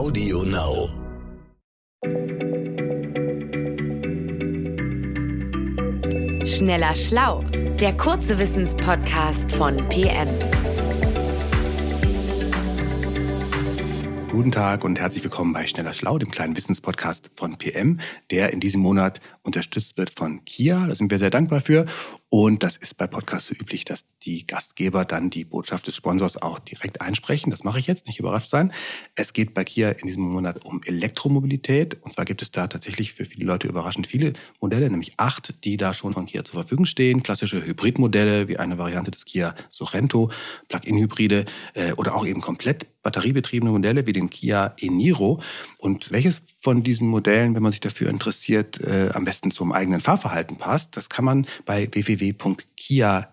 Audio Now. Schneller Schlau, der kurze Wissenspodcast von PM. Guten Tag und herzlich willkommen bei Schneller Schlau, dem kleinen Wissenspodcast von PM, der in diesem Monat unterstützt wird von Kia. Da sind wir sehr dankbar für. Und das ist bei Podcasts so üblich, dass die Gastgeber dann die Botschaft des Sponsors auch direkt einsprechen. Das mache ich jetzt, nicht überrascht sein. Es geht bei Kia in diesem Monat um Elektromobilität. Und zwar gibt es da tatsächlich für viele Leute überraschend viele Modelle, nämlich acht, die da schon von Kia zur Verfügung stehen. Klassische Hybridmodelle wie eine Variante des Kia Sorento, Plug-in-Hybride äh, oder auch eben komplett batteriebetriebene Modelle wie den Kia e-Niro. Und welches von diesen Modellen, wenn man sich dafür interessiert, äh, am besten zum eigenen Fahrverhalten passt, das kann man bei www.kia.de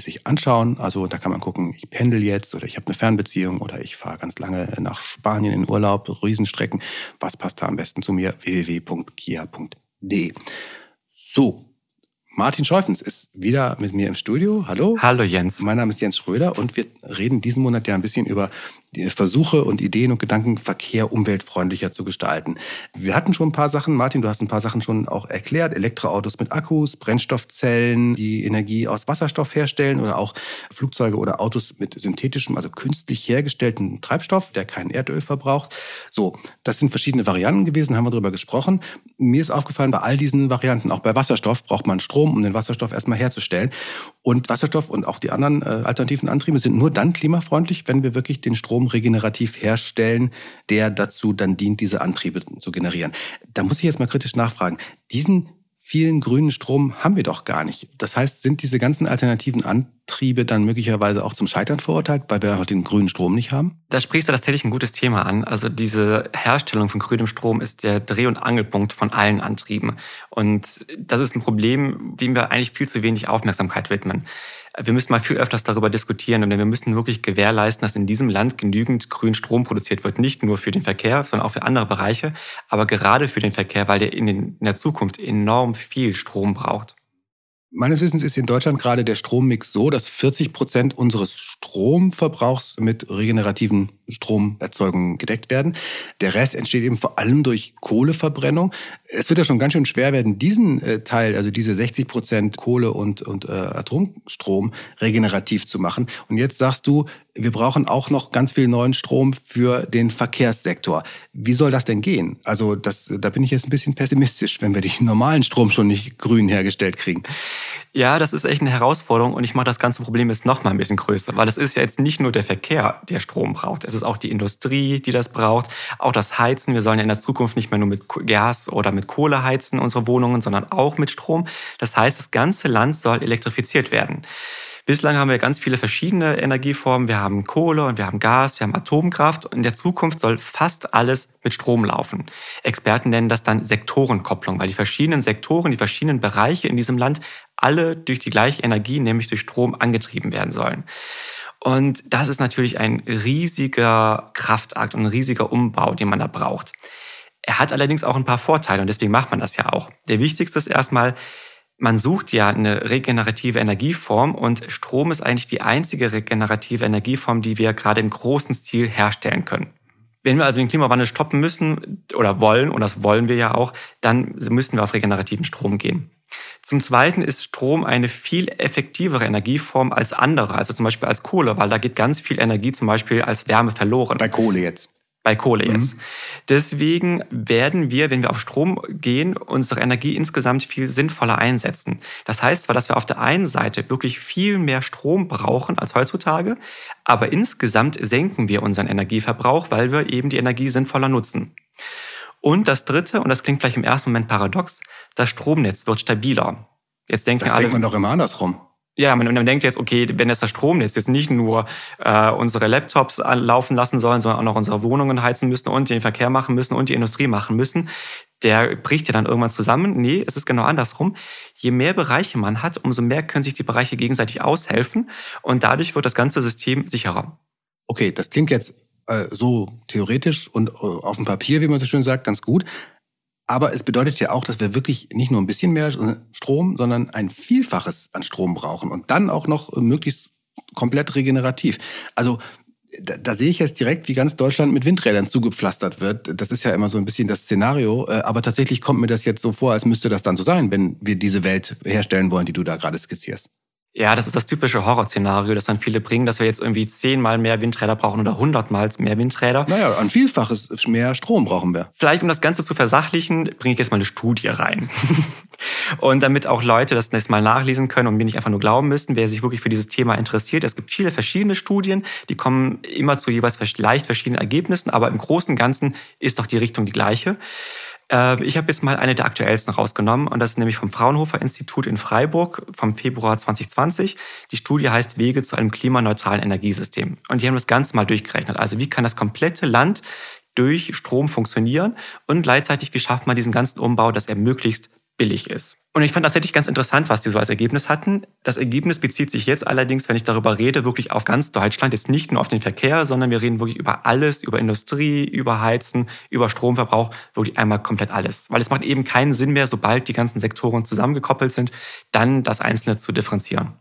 sich anschauen. Also da kann man gucken, ich pendel jetzt oder ich habe eine Fernbeziehung oder ich fahre ganz lange nach Spanien in Urlaub, Riesenstrecken. Was passt da am besten zu mir? www.kia.de. So, Martin Scheufens ist wieder mit mir im Studio. Hallo. Hallo Jens. Mein Name ist Jens Schröder und wir reden diesen Monat ja ein bisschen über Versuche und Ideen und Gedanken, Verkehr umweltfreundlicher zu gestalten. Wir hatten schon ein paar Sachen, Martin, du hast ein paar Sachen schon auch erklärt. Elektroautos mit Akkus, Brennstoffzellen, die Energie aus Wasserstoff herstellen oder auch Flugzeuge oder Autos mit synthetischem, also künstlich hergestellten Treibstoff, der kein Erdöl verbraucht. So, das sind verschiedene Varianten gewesen, haben wir darüber gesprochen. Mir ist aufgefallen, bei all diesen Varianten, auch bei Wasserstoff, braucht man Strom, um den Wasserstoff erstmal herzustellen. Und Wasserstoff und auch die anderen äh, alternativen Antriebe sind nur dann klimafreundlich, wenn wir wirklich den Strom regenerativ herstellen, der dazu dann dient, diese Antriebe zu generieren. Da muss ich jetzt mal kritisch nachfragen. Diesen vielen grünen Strom haben wir doch gar nicht. Das heißt, sind diese ganzen alternativen Antriebe dann möglicherweise auch zum Scheitern verurteilt, weil wir einfach den grünen Strom nicht haben? Da sprichst du tatsächlich ein gutes Thema an. Also diese Herstellung von grünem Strom ist der Dreh- und Angelpunkt von allen Antrieben. Und das ist ein Problem, dem wir eigentlich viel zu wenig Aufmerksamkeit widmen wir müssen mal viel öfters darüber diskutieren und wir müssen wirklich gewährleisten, dass in diesem Land genügend grün Strom produziert wird. Nicht nur für den Verkehr, sondern auch für andere Bereiche, aber gerade für den Verkehr, weil der in, den, in der Zukunft enorm viel Strom braucht. Meines Wissens ist in Deutschland gerade der Strommix so, dass 40 Prozent unseres Stromverbrauchs mit regenerativen Stromerzeugungen gedeckt werden. Der Rest entsteht eben vor allem durch Kohleverbrennung. Es wird ja schon ganz schön schwer werden, diesen äh, Teil, also diese 60 Prozent Kohle und, und äh, Atomstrom regenerativ zu machen. Und jetzt sagst du, wir brauchen auch noch ganz viel neuen Strom für den Verkehrssektor. Wie soll das denn gehen? Also das, da bin ich jetzt ein bisschen pessimistisch, wenn wir den normalen Strom schon nicht grün hergestellt kriegen. Ja, das ist echt eine Herausforderung und ich mache das ganze Problem jetzt noch mal ein bisschen größer, weil es ist ja jetzt nicht nur der Verkehr, der Strom braucht. Es ist auch die Industrie, die das braucht, auch das Heizen. Wir sollen ja in der Zukunft nicht mehr nur mit Gas oder mit Kohle heizen unsere Wohnungen, sondern auch mit Strom. Das heißt, das ganze Land soll elektrifiziert werden. Bislang haben wir ganz viele verschiedene Energieformen. Wir haben Kohle und wir haben Gas, wir haben Atomkraft. Und in der Zukunft soll fast alles mit Strom laufen. Experten nennen das dann Sektorenkopplung, weil die verschiedenen Sektoren, die verschiedenen Bereiche in diesem Land alle durch die gleiche Energie, nämlich durch Strom, angetrieben werden sollen. Und das ist natürlich ein riesiger Kraftakt und ein riesiger Umbau, den man da braucht. Er hat allerdings auch ein paar Vorteile und deswegen macht man das ja auch. Der wichtigste ist erstmal, man sucht ja eine regenerative Energieform und Strom ist eigentlich die einzige regenerative Energieform, die wir gerade im großen Stil herstellen können. Wenn wir also den Klimawandel stoppen müssen oder wollen, und das wollen wir ja auch, dann müssen wir auf regenerativen Strom gehen. Zum Zweiten ist Strom eine viel effektivere Energieform als andere, also zum Beispiel als Kohle, weil da geht ganz viel Energie zum Beispiel als Wärme verloren. Bei Kohle jetzt. Bei Kohle jetzt. Mhm. Deswegen werden wir, wenn wir auf Strom gehen, unsere Energie insgesamt viel sinnvoller einsetzen. Das heißt zwar, dass wir auf der einen Seite wirklich viel mehr Strom brauchen als heutzutage, aber insgesamt senken wir unseren Energieverbrauch, weil wir eben die Energie sinnvoller nutzen. Und das Dritte, und das klingt vielleicht im ersten Moment paradox, das Stromnetz wird stabiler. Jetzt denken das alle, denkt man doch immer andersrum. Ja, man, man denkt jetzt, okay, wenn jetzt das Stromnetz jetzt nicht nur äh, unsere Laptops laufen lassen sollen, sondern auch noch unsere Wohnungen heizen müssen und den Verkehr machen müssen und die Industrie machen müssen, der bricht ja dann irgendwann zusammen. Nee, es ist genau andersrum. Je mehr Bereiche man hat, umso mehr können sich die Bereiche gegenseitig aushelfen und dadurch wird das ganze System sicherer. Okay, das klingt jetzt äh, so theoretisch und äh, auf dem Papier, wie man so schön sagt, ganz gut. Aber es bedeutet ja auch, dass wir wirklich nicht nur ein bisschen mehr Strom, sondern ein Vielfaches an Strom brauchen und dann auch noch möglichst komplett regenerativ. Also da, da sehe ich jetzt direkt, wie ganz Deutschland mit Windrädern zugepflastert wird. Das ist ja immer so ein bisschen das Szenario. Äh, aber tatsächlich kommt mir das jetzt so vor, als müsste das dann so sein, wenn wir diese Welt herstellen wollen, die du da gerade skizzierst. Ja, das ist das typische Horrorszenario, das dann viele bringen, dass wir jetzt irgendwie zehnmal mehr Windräder brauchen oder hundertmal mehr Windräder. Naja, ein Vielfaches mehr Strom brauchen wir. Vielleicht, um das Ganze zu versachlichen, bringe ich jetzt mal eine Studie rein. und damit auch Leute das nächste Mal nachlesen können und mir nicht einfach nur glauben müssen, wer sich wirklich für dieses Thema interessiert. Es gibt viele verschiedene Studien, die kommen immer zu jeweils leicht verschiedenen Ergebnissen, aber im Großen und Ganzen ist doch die Richtung die gleiche. Ähm, ich habe jetzt mal eine der aktuellsten rausgenommen und das ist nämlich vom Fraunhofer Institut in Freiburg vom Februar 2020. Die Studie heißt Wege zu einem klimaneutralen Energiesystem. Und die haben das Ganze mal durchgerechnet. Also wie kann das komplette Land durch Strom funktionieren und gleichzeitig wie schafft man diesen ganzen Umbau, dass er möglichst billig ist. Und ich fand das tatsächlich ganz interessant, was die so als Ergebnis hatten. Das Ergebnis bezieht sich jetzt allerdings, wenn ich darüber rede, wirklich auf ganz Deutschland, jetzt nicht nur auf den Verkehr, sondern wir reden wirklich über alles, über Industrie, über Heizen, über Stromverbrauch, wirklich einmal komplett alles. Weil es macht eben keinen Sinn mehr, sobald die ganzen Sektoren zusammengekoppelt sind, dann das Einzelne zu differenzieren.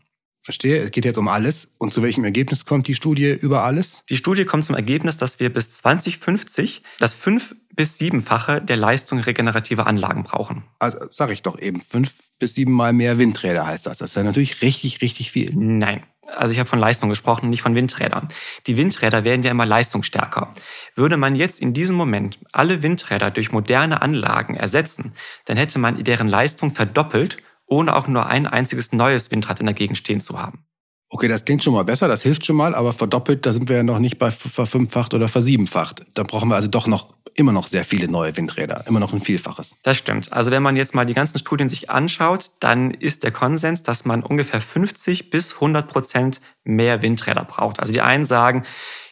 Verstehe, es geht jetzt um alles. Und zu welchem Ergebnis kommt die Studie über alles? Die Studie kommt zum Ergebnis, dass wir bis 2050 das fünf- bis siebenfache der Leistung regenerativer Anlagen brauchen. Also sage ich doch eben, fünf bis siebenmal mehr Windräder heißt das. Das ist ja natürlich richtig, richtig viel. Nein. Also ich habe von Leistung gesprochen, nicht von Windrädern. Die Windräder werden ja immer leistungsstärker. Würde man jetzt in diesem Moment alle Windräder durch moderne Anlagen ersetzen, dann hätte man deren Leistung verdoppelt ohne auch nur ein einziges neues Windrad in der Gegend stehen zu haben. Okay, das klingt schon mal besser, das hilft schon mal, aber verdoppelt, da sind wir ja noch nicht bei verfünffacht oder versiebenfacht. Da brauchen wir also doch noch immer noch sehr viele neue Windräder, immer noch ein Vielfaches. Das stimmt. Also wenn man jetzt mal die ganzen Studien sich anschaut, dann ist der Konsens, dass man ungefähr 50 bis 100 Prozent mehr Windräder braucht. Also die einen sagen,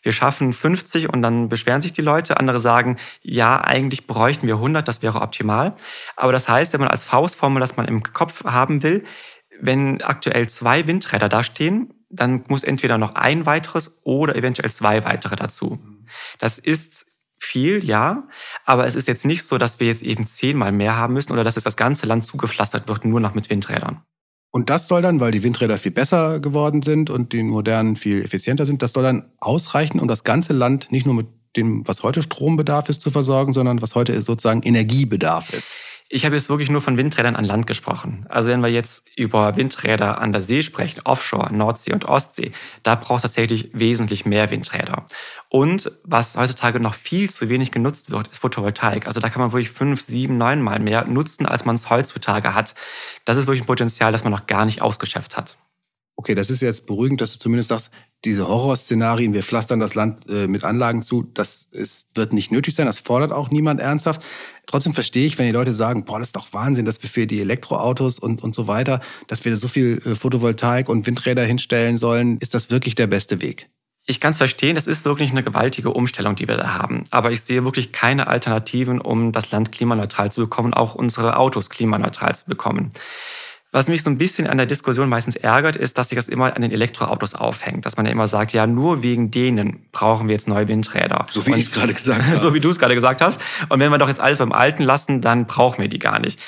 wir schaffen 50 und dann beschweren sich die Leute. Andere sagen, ja, eigentlich bräuchten wir 100, das wäre optimal. Aber das heißt, wenn man als Faustformel, das man im Kopf haben will, wenn aktuell zwei Windräder da stehen, dann muss entweder noch ein weiteres oder eventuell zwei weitere dazu. Das ist viel, ja, aber es ist jetzt nicht so, dass wir jetzt eben zehnmal mehr haben müssen oder dass jetzt das ganze Land zugepflastert wird, nur noch mit Windrädern. Und das soll dann, weil die Windräder viel besser geworden sind und die modernen viel effizienter sind, das soll dann ausreichen, um das ganze Land nicht nur mit dem, was heute Strombedarf ist, zu versorgen, sondern was heute sozusagen Energiebedarf ist. Ich habe jetzt wirklich nur von Windrädern an Land gesprochen. Also wenn wir jetzt über Windräder an der See sprechen, Offshore, Nordsee und Ostsee, da braucht es tatsächlich wesentlich mehr Windräder. Und was heutzutage noch viel zu wenig genutzt wird, ist Photovoltaik. Also da kann man wirklich fünf, sieben, neun Mal mehr nutzen, als man es heutzutage hat. Das ist wirklich ein Potenzial, das man noch gar nicht ausgeschöpft hat. Okay, das ist jetzt beruhigend, dass du zumindest sagst, diese Horrorszenarien, wir pflastern das Land äh, mit Anlagen zu, das ist, wird nicht nötig sein, das fordert auch niemand ernsthaft. Trotzdem verstehe ich, wenn die Leute sagen, boah, das ist doch Wahnsinn, dass wir für die Elektroautos und, und so weiter, dass wir so viel äh, Photovoltaik und Windräder hinstellen sollen. Ist das wirklich der beste Weg? Ich kann es verstehen, es ist wirklich eine gewaltige Umstellung, die wir da haben. Aber ich sehe wirklich keine Alternativen, um das Land klimaneutral zu bekommen, auch unsere Autos klimaneutral zu bekommen. Was mich so ein bisschen an der Diskussion meistens ärgert, ist, dass sich das immer an den Elektroautos aufhängt. Dass man ja immer sagt, ja, nur wegen denen brauchen wir jetzt neue Windräder. So wie ich es gerade gesagt habe. so wie du es gerade gesagt hast. Und wenn wir doch jetzt alles beim Alten lassen, dann brauchen wir die gar nicht.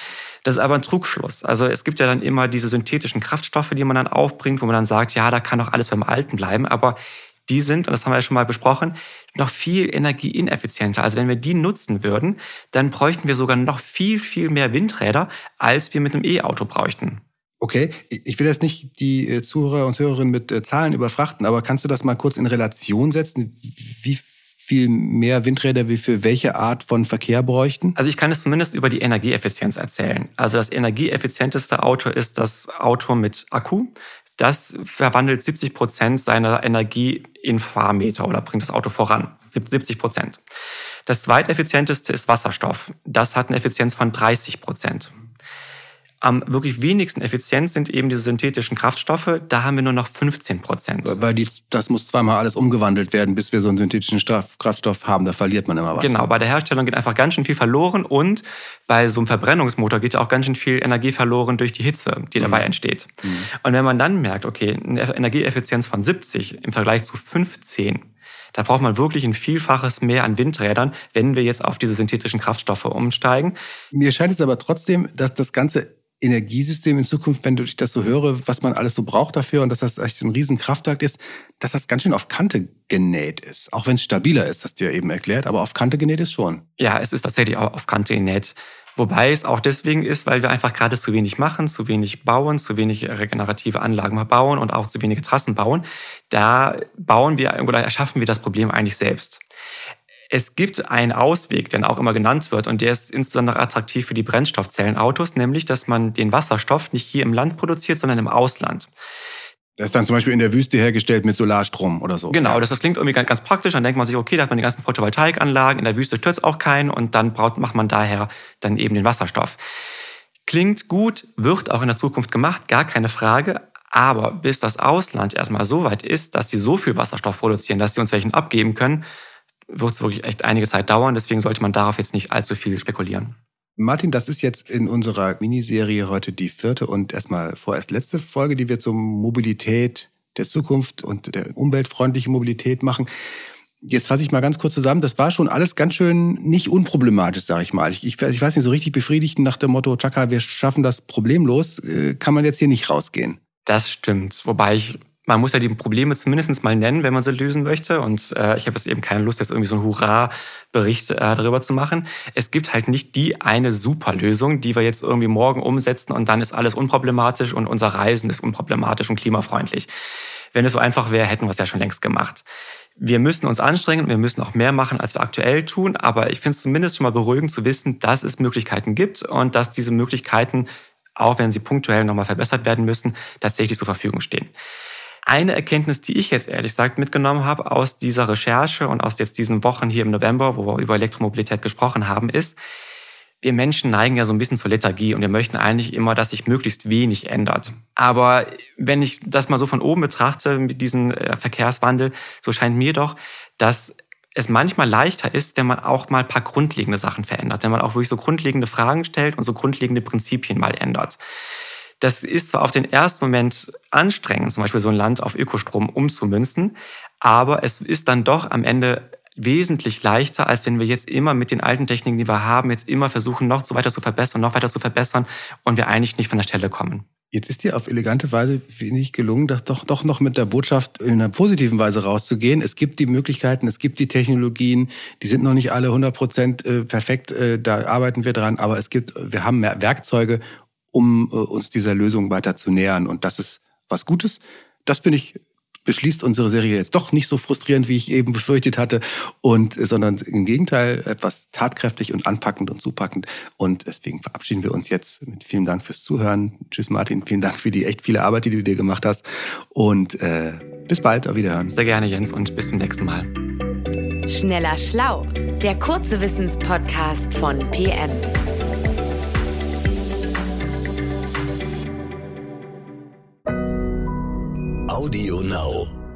Das ist aber ein Trugschluss. Also es gibt ja dann immer diese synthetischen Kraftstoffe, die man dann aufbringt, wo man dann sagt, ja, da kann doch alles beim Alten bleiben. Aber die sind, und das haben wir ja schon mal besprochen, noch viel energieineffizienter. Also wenn wir die nutzen würden, dann bräuchten wir sogar noch viel, viel mehr Windräder, als wir mit einem E-Auto bräuchten. Okay, ich will jetzt nicht die äh, Zuhörer und Zuhörerinnen mit äh, Zahlen überfrachten, aber kannst du das mal kurz in Relation setzen? Wie viel mehr Windräder wir für welche Art von Verkehr bräuchten? Also ich kann es zumindest über die Energieeffizienz erzählen. Also das energieeffizienteste Auto ist das Auto mit Akku. Das verwandelt 70 Prozent seiner Energie in Fahrmeter oder bringt das Auto voran. 70 Prozent. Das zweiteffizienteste ist Wasserstoff. Das hat eine Effizienz von 30 Prozent. Am wirklich wenigsten effizient sind eben diese synthetischen Kraftstoffe. Da haben wir nur noch 15 Prozent. Weil die, das muss zweimal alles umgewandelt werden, bis wir so einen synthetischen Kraftstoff haben. Da verliert man immer was. Genau, bei der Herstellung geht einfach ganz schön viel verloren und bei so einem Verbrennungsmotor geht auch ganz schön viel Energie verloren durch die Hitze, die dabei mhm. entsteht. Mhm. Und wenn man dann merkt, okay, eine Energieeffizienz von 70 im Vergleich zu 15, da braucht man wirklich ein Vielfaches mehr an Windrädern, wenn wir jetzt auf diese synthetischen Kraftstoffe umsteigen. Mir scheint es aber trotzdem, dass das Ganze Energiesystem in Zukunft, wenn ich das so höre, was man alles so braucht dafür und dass das echt ein riesen Kraftakt ist, dass das ganz schön auf Kante genäht ist. Auch wenn es stabiler ist, hast du ja eben erklärt, aber auf Kante genäht ist schon. Ja, es ist tatsächlich auch auf Kante genäht. Wobei es auch deswegen ist, weil wir einfach gerade zu wenig machen, zu wenig bauen, zu wenig regenerative Anlagen bauen und auch zu wenige Trassen bauen. Da bauen wir oder erschaffen wir das Problem eigentlich selbst. Es gibt einen Ausweg, der auch immer genannt wird, und der ist insbesondere attraktiv für die Brennstoffzellenautos, nämlich, dass man den Wasserstoff nicht hier im Land produziert, sondern im Ausland. Das ist dann zum Beispiel in der Wüste hergestellt mit Solarstrom oder so. Genau, das, das klingt irgendwie ganz, ganz praktisch. Dann denkt man sich, okay, da hat man die ganzen Photovoltaikanlagen, in der Wüste stört es auch keinen und dann braucht, macht man daher dann eben den Wasserstoff. Klingt gut, wird auch in der Zukunft gemacht, gar keine Frage. Aber bis das Ausland erstmal so weit ist, dass sie so viel Wasserstoff produzieren, dass sie uns welchen abgeben können, wird es wirklich echt einige Zeit dauern. Deswegen sollte man darauf jetzt nicht allzu viel spekulieren. Martin, das ist jetzt in unserer Miniserie heute die vierte und erstmal vorerst letzte Folge, die wir zur Mobilität der Zukunft und der umweltfreundlichen Mobilität machen. Jetzt fasse ich mal ganz kurz zusammen. Das war schon alles ganz schön nicht unproblematisch, sage ich mal. Ich, ich, ich, weiß nicht, so richtig befriedigt nach dem Motto, Chaka, wir schaffen das problemlos, äh, kann man jetzt hier nicht rausgehen. Das stimmt. Wobei ich man muss ja die Probleme zumindest mal nennen, wenn man sie lösen möchte. Und äh, ich habe jetzt eben keine Lust, jetzt irgendwie so einen Hurra-Bericht äh, darüber zu machen. Es gibt halt nicht die eine Superlösung, die wir jetzt irgendwie morgen umsetzen und dann ist alles unproblematisch und unser Reisen ist unproblematisch und klimafreundlich. Wenn es so einfach wäre, hätten wir es ja schon längst gemacht. Wir müssen uns anstrengen und wir müssen auch mehr machen, als wir aktuell tun. Aber ich finde es zumindest schon mal beruhigend zu wissen, dass es Möglichkeiten gibt und dass diese Möglichkeiten, auch wenn sie punktuell nochmal verbessert werden müssen, tatsächlich zur Verfügung stehen. Eine Erkenntnis, die ich jetzt ehrlich gesagt mitgenommen habe aus dieser Recherche und aus jetzt diesen Wochen hier im November, wo wir über Elektromobilität gesprochen haben, ist, wir Menschen neigen ja so ein bisschen zur Lethargie und wir möchten eigentlich immer, dass sich möglichst wenig ändert. Aber wenn ich das mal so von oben betrachte mit diesem äh, Verkehrswandel, so scheint mir doch, dass es manchmal leichter ist, wenn man auch mal ein paar grundlegende Sachen verändert, wenn man auch wirklich so grundlegende Fragen stellt und so grundlegende Prinzipien mal ändert. Das ist zwar auf den ersten Moment anstrengend, zum Beispiel so ein Land auf Ökostrom umzumünzen, aber es ist dann doch am Ende wesentlich leichter, als wenn wir jetzt immer mit den alten Techniken, die wir haben, jetzt immer versuchen, noch so weiter zu verbessern, noch weiter zu verbessern und wir eigentlich nicht von der Stelle kommen. Jetzt ist dir auf elegante Weise wenig gelungen, doch, doch noch mit der Botschaft in einer positiven Weise rauszugehen. Es gibt die Möglichkeiten, es gibt die Technologien, die sind noch nicht alle 100 Prozent äh, perfekt, äh, da arbeiten wir dran, aber es gibt, wir haben mehr Werkzeuge, um äh, uns dieser Lösung weiter zu nähern. Und das ist was Gutes. Das finde ich beschließt unsere Serie jetzt doch nicht so frustrierend, wie ich eben befürchtet hatte, und äh, sondern im Gegenteil etwas tatkräftig und anpackend und zupackend. Und deswegen verabschieden wir uns jetzt mit vielen Dank fürs Zuhören. Tschüss Martin, vielen Dank für die echt viele Arbeit, die du dir gemacht hast. Und äh, bis bald, auf Wiederhören. Sehr gerne, Jens, und bis zum nächsten Mal. Schneller Schlau, der kurze Wissenspodcast von PM. Now.